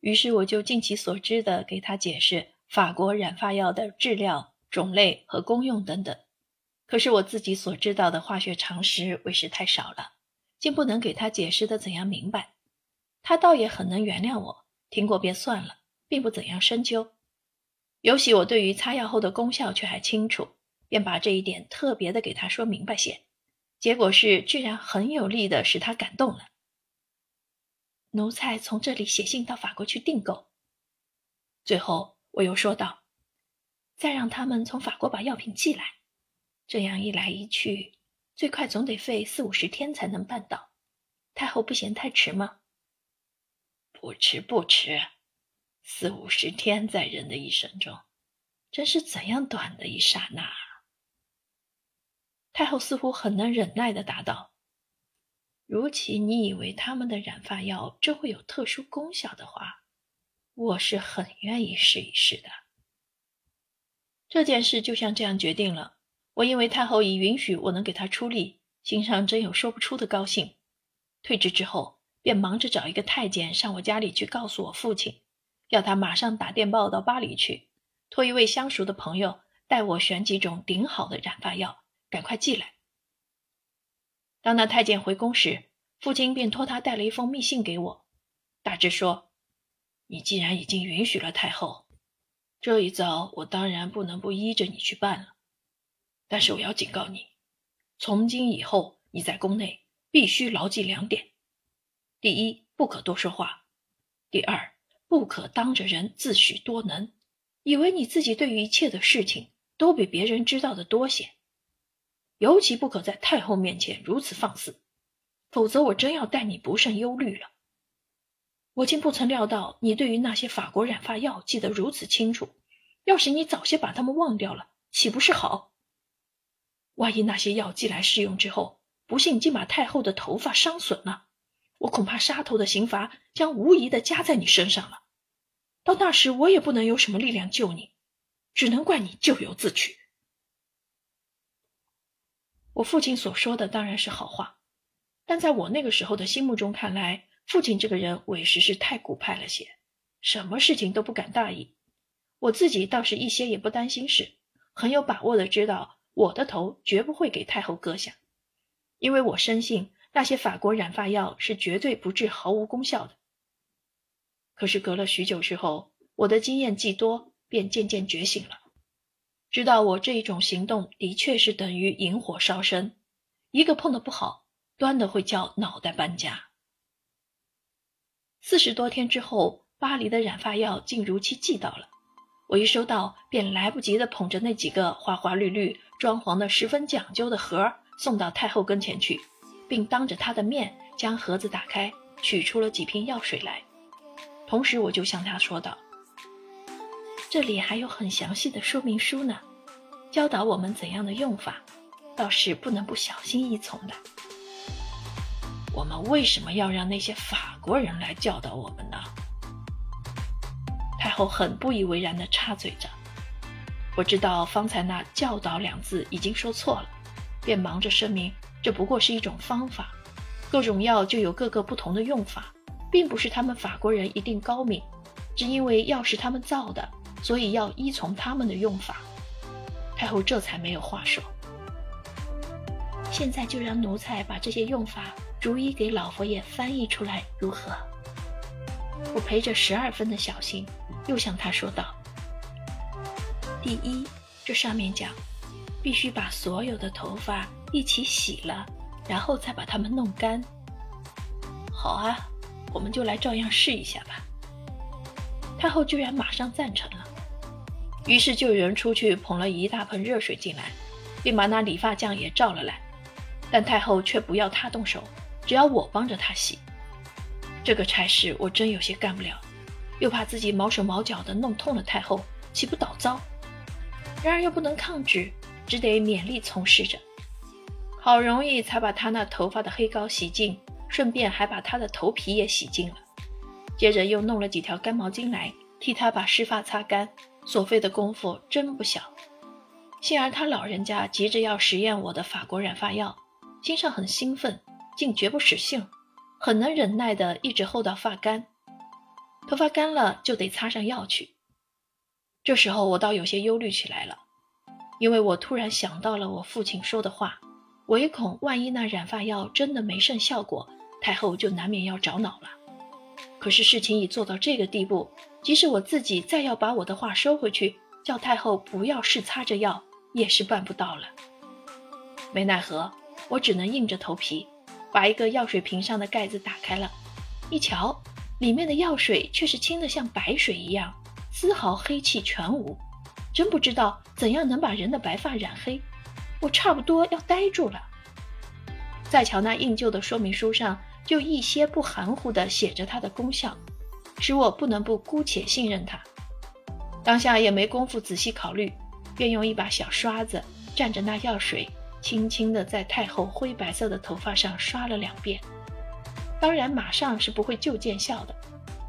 于是我就尽其所知的给他解释法国染发药的质量、种类和功用等等。可是我自己所知道的化学常识为时太少了，竟不能给他解释的怎样明白。他倒也很能原谅我，听过便算了，并不怎样深究。尤其我对于擦药后的功效却还清楚，便把这一点特别的给他说明白些。结果是，居然很有力的使他感动了。奴才从这里写信到法国去订购。最后我又说道：“再让他们从法国把药品寄来，这样一来一去，最快总得费四五十天才能办到。太后不嫌太迟吗？”“不迟，不迟。四五十天在人的一生中，真是怎样短的一刹那。”太后似乎很能忍耐的答道。如其你以为他们的染发药真会有特殊功效的话，我是很愿意试一试的。这件事就像这样决定了。我因为太后已允许我能给她出力，心上真有说不出的高兴。退职之后，便忙着找一个太监上我家里去告诉我父亲，要他马上打电报到巴黎去，托一位相熟的朋友带我选几种顶好的染发药，赶快寄来。当那太监回宫时，父亲便托他带了一封密信给我，大致说：“你既然已经允许了太后，这一遭我当然不能不依着你去办了。但是我要警告你，从今以后你在宫内必须牢记两点：第一，不可多说话；第二，不可当着人自诩多能，以为你自己对于一切的事情都比别人知道的多些。”尤其不可在太后面前如此放肆，否则我真要待你不胜忧虑了。我竟不曾料到你对于那些法国染发药记得如此清楚，要是你早些把它们忘掉了，岂不是好？万一那些药寄来试用之后，不幸竟把太后的头发伤损了，我恐怕杀头的刑罚将无疑的加在你身上了。到那时，我也不能有什么力量救你，只能怪你咎由自取。我父亲所说的当然是好话，但在我那个时候的心目中看来，父亲这个人委实是太古派了些，什么事情都不敢大意。我自己倒是一些也不担心事，很有把握的知道我的头绝不会给太后割下，因为我深信那些法国染发药是绝对不治毫无功效的。可是隔了许久之后，我的经验既多，便渐渐觉醒了。知道我这一种行动的确是等于引火烧身，一个碰的不好，端的会叫脑袋搬家。四十多天之后，巴黎的染发药竟如期寄到了。我一收到，便来不及的捧着那几个花花绿绿、装潢的十分讲究的盒送到太后跟前去，并当着她的面将盒子打开，取出了几瓶药水来。同时，我就向她说道。这里还有很详细的说明书呢，教导我们怎样的用法，倒是不能不小心依从的。我们为什么要让那些法国人来教导我们呢？太后很不以为然地插嘴着。我知道方才那“教导”两字已经说错了，便忙着声明这不过是一种方法，各种药就有各个不同的用法，并不是他们法国人一定高明，只因为药是他们造的。所以要依从他们的用法，太后这才没有话说。现在就让奴才把这些用法逐一给老佛爷翻译出来，如何？我陪着十二分的小心，又向他说道：“第一，这上面讲，必须把所有的头发一起洗了，然后再把它们弄干。好啊，我们就来照样试一下吧。”太后居然马上赞成了。于是就有人出去捧了一大盆热水进来，并把那理发匠也召了来，但太后却不要他动手，只要我帮着他洗。这个差事我真有些干不了，又怕自己毛手毛脚的弄痛了太后，岂不倒糟？然而又不能抗拒，只得勉力从事着。好容易才把他那头发的黑膏洗净，顺便还把他的头皮也洗净了。接着又弄了几条干毛巾来替他把湿发擦干。所费的功夫真不小，幸而他老人家急着要实验我的法国染发药，心上很兴奋，竟绝不使性，很能忍耐的一直候到发干。头发干了就得擦上药去。这时候我倒有些忧虑起来了，因为我突然想到了我父亲说的话，唯恐万一那染发药真的没甚效果，太后就难免要着恼了。可是事情已做到这个地步，即使我自己再要把我的话收回去，叫太后不要试擦着药，也是办不到了。没奈何，我只能硬着头皮，把一个药水瓶上的盖子打开了，一瞧，里面的药水却是清的像白水一样。丝毫黑气全无，真不知道怎样能把人的白发染黑，我差不多要呆住了。再瞧那印旧的说明书上，就一些不含糊地写着它的功效，使我不能不姑且信任它。当下也没工夫仔细考虑，便用一把小刷子蘸着那药水，轻轻地在太后灰白色的头发上刷了两遍。当然，马上是不会就见效的，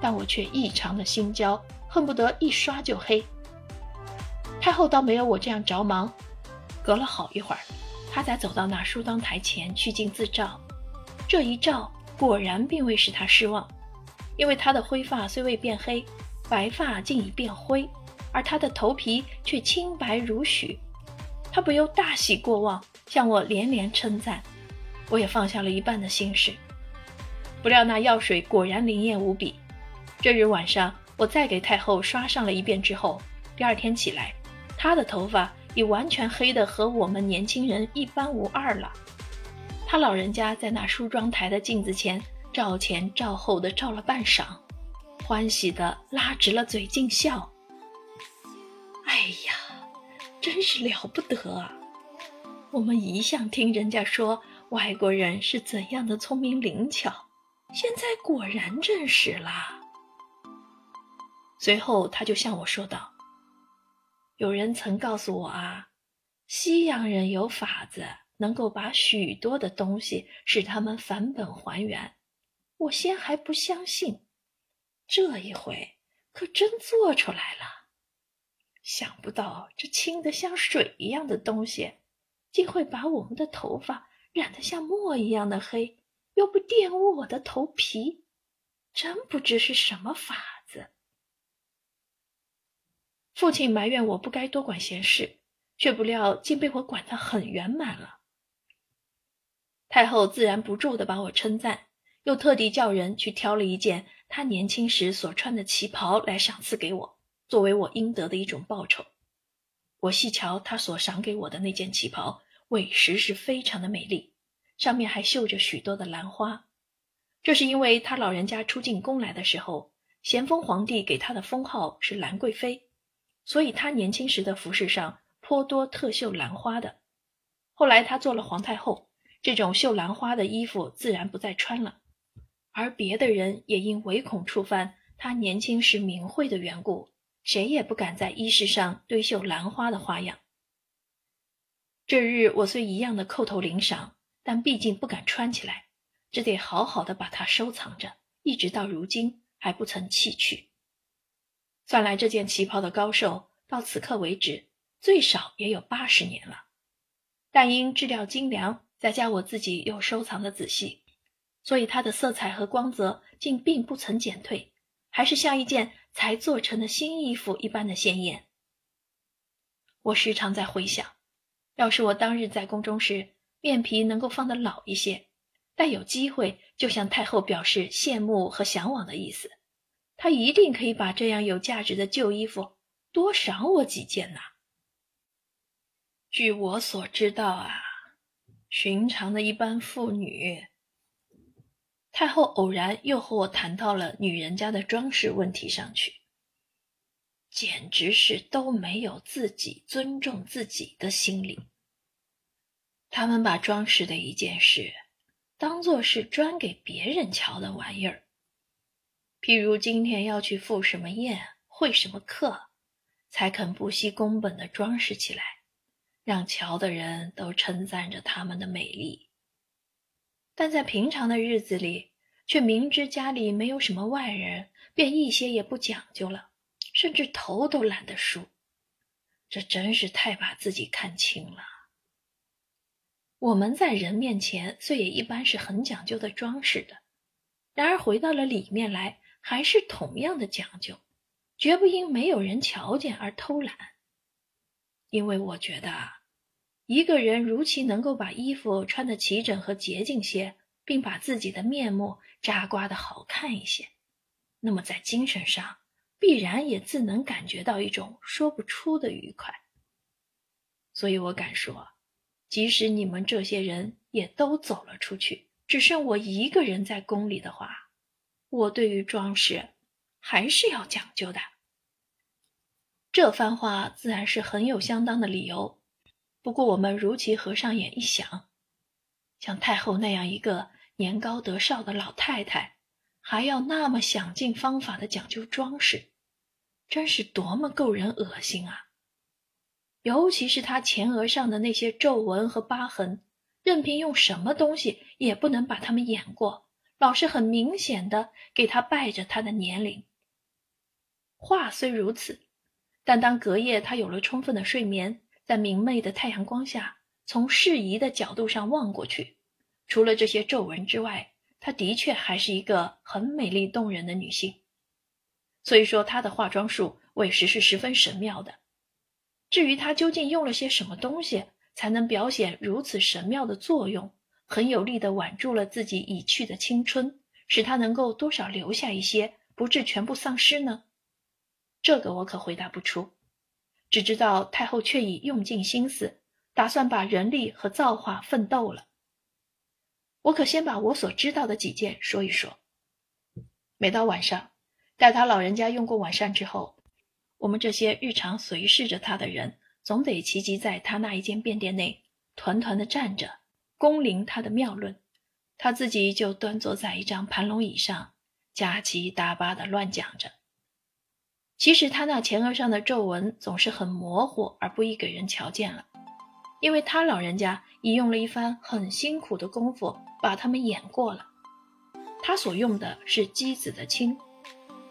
但我却异常的心焦。恨不得一刷就黑。太后倒没有我这样着忙，隔了好一会儿，她才走到那梳妆台前去镜自照。这一照，果然并未使他失望，因为他的灰发虽未变黑，白发竟已变灰，而他的头皮却清白如许。他不由大喜过望，向我连连称赞。我也放下了一半的心事。不料那药水果然灵验无比。这日晚上。我再给太后刷上了一遍之后，第二天起来，她的头发已完全黑的和我们年轻人一般无二了。他老人家在那梳妆台的镜子前照前照后的照了半晌，欢喜的拉直了嘴尽笑。哎呀，真是了不得啊！我们一向听人家说外国人是怎样的聪明灵巧，现在果然证实了。随后，他就向我说道：“有人曾告诉我啊，西洋人有法子，能够把许多的东西使他们返本还原。我先还不相信，这一回可真做出来了。想不到这清得像水一样的东西，竟会把我们的头发染得像墨一样的黑，又不玷污我的头皮，真不知是什么法子。”父亲埋怨我不该多管闲事，却不料竟被我管得很圆满了。太后自然不住地把我称赞，又特地叫人去挑了一件她年轻时所穿的旗袍来赏赐给我，作为我应得的一种报酬。我细瞧她所赏给我的那件旗袍，委实是非常的美丽，上面还绣着许多的兰花。这是因为他老人家出进宫来的时候，咸丰皇帝给他的封号是兰贵妃。所以，她年轻时的服饰上颇多特绣兰花的。后来，她做了皇太后，这种绣兰花的衣服自然不再穿了。而别的人也因唯恐触犯他年轻时名讳的缘故，谁也不敢在衣饰上堆绣兰花的花样。这日，我虽一样的叩头领赏，但毕竟不敢穿起来，只得好好的把它收藏着，一直到如今还不曾弃去。算来这件旗袍的高寿，到此刻为止最少也有八十年了。但因质料精良，再加我自己又收藏的仔细，所以它的色彩和光泽竟并不曾减退，还是像一件才做成的新衣服一般的鲜艳。我时常在回想，要是我当日在宫中时，面皮能够放得老一些，待有机会就向太后表示羡慕和向往的意思。他一定可以把这样有价值的旧衣服多赏我几件呐。据我所知道啊，寻常的一般妇女，太后偶然又和我谈到了女人家的装饰问题上去，简直是都没有自己尊重自己的心理。他们把装饰的一件事当做是专给别人瞧的玩意儿。譬如今天要去赴什么宴、会什么客，才肯不惜工本的装饰起来，让瞧的人都称赞着他们的美丽。但在平常的日子里，却明知家里没有什么外人，便一些也不讲究了，甚至头都懒得梳。这真是太把自己看轻了。我们在人面前虽也一般是很讲究的装饰的，然而回到了里面来。还是同样的讲究，绝不因没有人瞧见而偷懒。因为我觉得，一个人如其能够把衣服穿得齐整和洁净些，并把自己的面目扎刮得好看一些，那么在精神上必然也自能感觉到一种说不出的愉快。所以我敢说，即使你们这些人也都走了出去，只剩我一个人在宫里的话，我对于装饰还是要讲究的。这番话自然是很有相当的理由。不过我们如其合上眼一想，像太后那样一个年高德少的老太太，还要那么想尽方法的讲究装饰，真是多么够人恶心啊！尤其是她前额上的那些皱纹和疤痕，任凭用什么东西也不能把它们掩过，老是很明显的给她败着她的年龄。话虽如此，但当隔夜她有了充分的睡眠，在明媚的太阳光下，从适宜的角度上望过去，除了这些皱纹之外，她的确还是一个很美丽动人的女性。所以说，她的化妆术委实是十分神妙的。至于她究竟用了些什么东西，才能表现如此神妙的作用，很有力地挽住了自己已去的青春，使她能够多少留下一些，不致全部丧失呢？这个我可回答不出，只知道太后却已用尽心思，打算把人力和造化奋斗了。我可先把我所知道的几件说一说。每到晚上，待他老人家用过晚膳之后。我们这些日常随侍着他的人，总得齐集在他那一间便殿内，团团的站着，恭聆他的妙论。他自己就端坐在一张盘龙椅上，夹七搭八的乱讲着。其实他那前额上的皱纹总是很模糊，而不易给人瞧见了，因为他老人家已用了一番很辛苦的功夫把它们掩过了。他所用的是鸡子的青。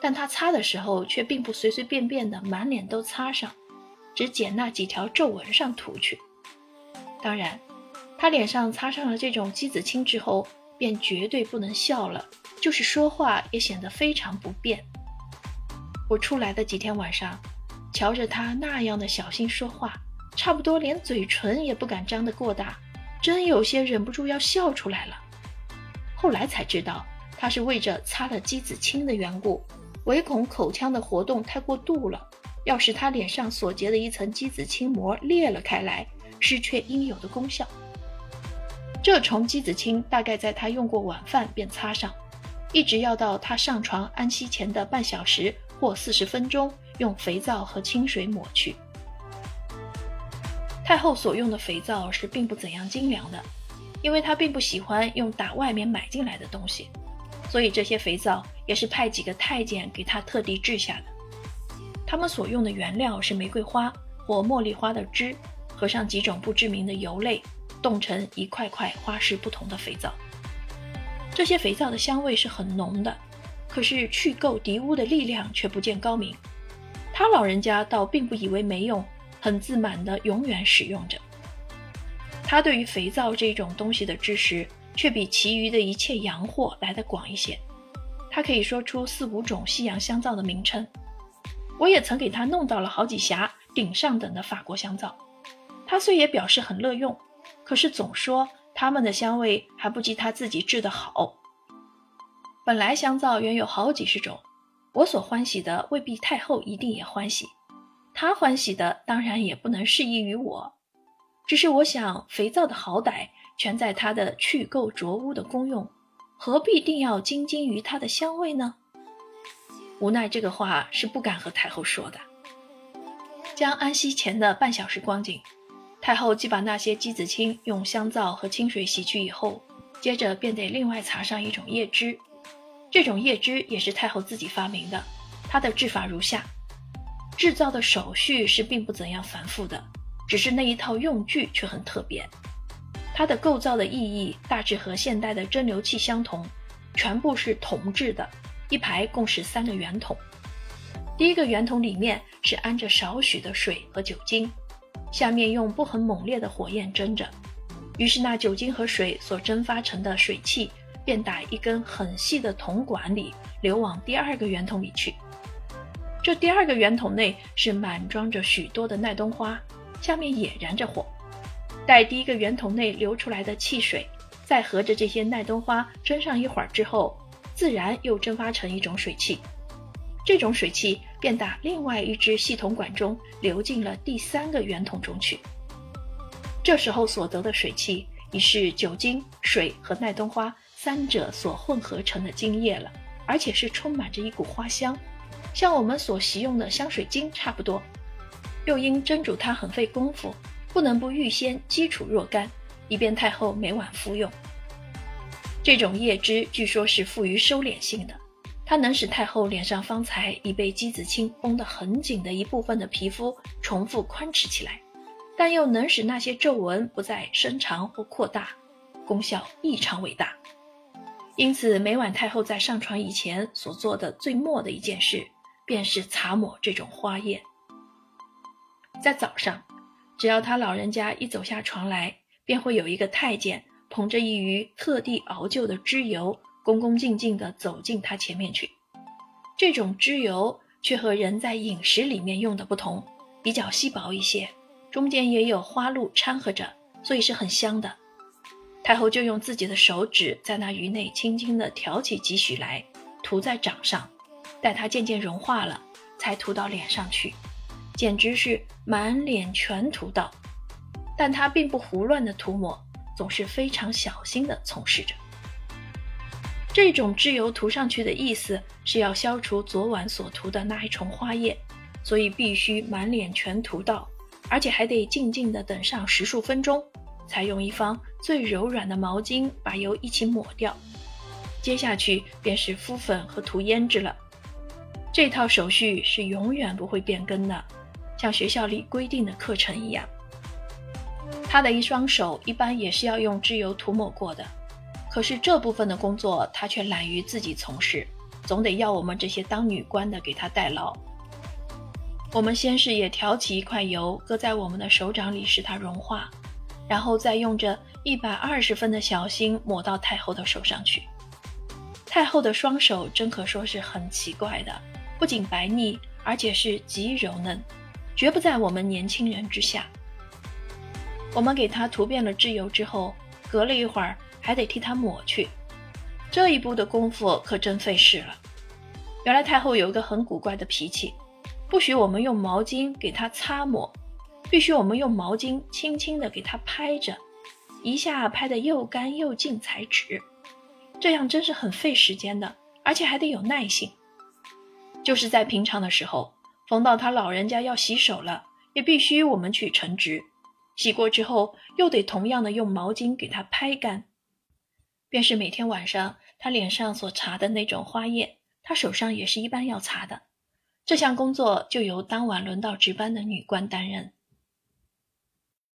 但他擦的时候却并不随随便便的满脸都擦上，只捡那几条皱纹上涂去。当然，他脸上擦上了这种鸡子青之后，便绝对不能笑了，就是说话也显得非常不便。我出来的几天晚上，瞧着他那样的小心说话，差不多连嘴唇也不敢张得过大，真有些忍不住要笑出来了。后来才知道，他是为着擦了鸡子清的缘故。唯恐口腔的活动太过度了，要使他脸上所结的一层鸡子清膜裂了开来，失却应有的功效。这重鸡子清大概在他用过晚饭便擦上，一直要到他上床安息前的半小时或四十分钟，用肥皂和清水抹去。太后所用的肥皂是并不怎样精良的，因为她并不喜欢用打外面买进来的东西。所以这些肥皂也是派几个太监给她特地制下的。他们所用的原料是玫瑰花或茉莉花的汁，和上几种不知名的油类，冻成一块块花式不同的肥皂。这些肥皂的香味是很浓的，可是去垢涤污的力量却不见高明。他老人家倒并不以为没用，很自满的永远使用着。他对于肥皂这种东西的知识。却比其余的一切洋货来得广一些。他可以说出四五种西洋香皂的名称。我也曾给他弄到了好几匣顶上等的法国香皂。他虽也表示很乐用，可是总说他们的香味还不及他自己制的好。本来香皂原有好几十种，我所欢喜的未必太后一定也欢喜。她欢喜的当然也不能适宜于我。只是我想肥皂的好歹。全在它的去垢浊污的功用，何必定要精精于它的香味呢？无奈这个话是不敢和太后说的。将安息前的半小时光景，太后既把那些鸡子青用香皂和清水洗去以后，接着便得另外擦上一种叶汁。这种叶汁也是太后自己发明的。它的制法如下：制造的手续是并不怎样繁复的，只是那一套用具却很特别。它的构造的意义大致和现代的蒸馏器相同，全部是铜制的，一排共是三个圆筒。第一个圆筒里面是安着少许的水和酒精，下面用不很猛烈的火焰蒸着，于是那酒精和水所蒸发成的水汽便打一根很细的铜管里流往第二个圆筒里去。这第二个圆筒内是满装着许多的耐冬花，下面也燃着火。待第一个圆筒内流出来的汽水，再和着这些耐冬花蒸上一会儿之后，自然又蒸发成一种水汽。这种水汽便打另外一只细铜管中流进了第三个圆筒中去。这时候所得的水汽已是酒精、水和耐冬花三者所混合成的精液了，而且是充满着一股花香，像我们所习用的香水精差不多。又因蒸煮它很费功夫。不能不预先基础若干，以便太后每晚服用。这种叶汁据说是富于收敛性的，它能使太后脸上方才已被姬子清绷得很紧的一部分的皮肤重复宽弛起来，但又能使那些皱纹不再伸长或扩大，功效异常伟大。因此，每晚太后在上床以前所做的最末的一件事，便是擦抹这种花叶。在早上。只要他老人家一走下床来，便会有一个太监捧着一盂特地熬就的脂油，恭恭敬敬地走进他前面去。这种脂油却和人在饮食里面用的不同，比较稀薄一些，中间也有花露掺和着，所以是很香的。太后就用自己的手指在那鱼内轻轻地挑起几许来，涂在掌上，待它渐渐融化了，才涂到脸上去。简直是满脸全涂到，但他并不胡乱的涂抹，总是非常小心的从事着。这种脂油涂上去的意思是要消除昨晚所涂的那一重花叶，所以必须满脸全涂到，而且还得静静的等上十数分钟，才用一方最柔软的毛巾把油一起抹掉。接下去便是敷粉和涂胭脂了。这套手续是永远不会变更的。像学校里规定的课程一样，他的一双手一般也是要用脂油涂抹过的。可是这部分的工作他却懒于自己从事，总得要我们这些当女官的给他代劳。我们先是也挑起一块油，搁在我们的手掌里使它融化，然后再用着一百二十分的小心抹到太后的手上去。太后的双手真可说是很奇怪的，不仅白腻，而且是极柔嫩。绝不在我们年轻人之下。我们给她涂遍了脂油之后，隔了一会儿还得替她抹去，这一步的功夫可真费事了。原来太后有一个很古怪的脾气，不许我们用毛巾给她擦抹，必须我们用毛巾轻轻地给它拍着，一下拍得又干又净才止。这样真是很费时间的，而且还得有耐性。就是在平常的时候。逢到他老人家要洗手了，也必须我们去称职。洗过之后，又得同样的用毛巾给他拍干。便是每天晚上他脸上所擦的那种花叶，他手上也是一般要擦的。这项工作就由当晚轮到值班的女官担任。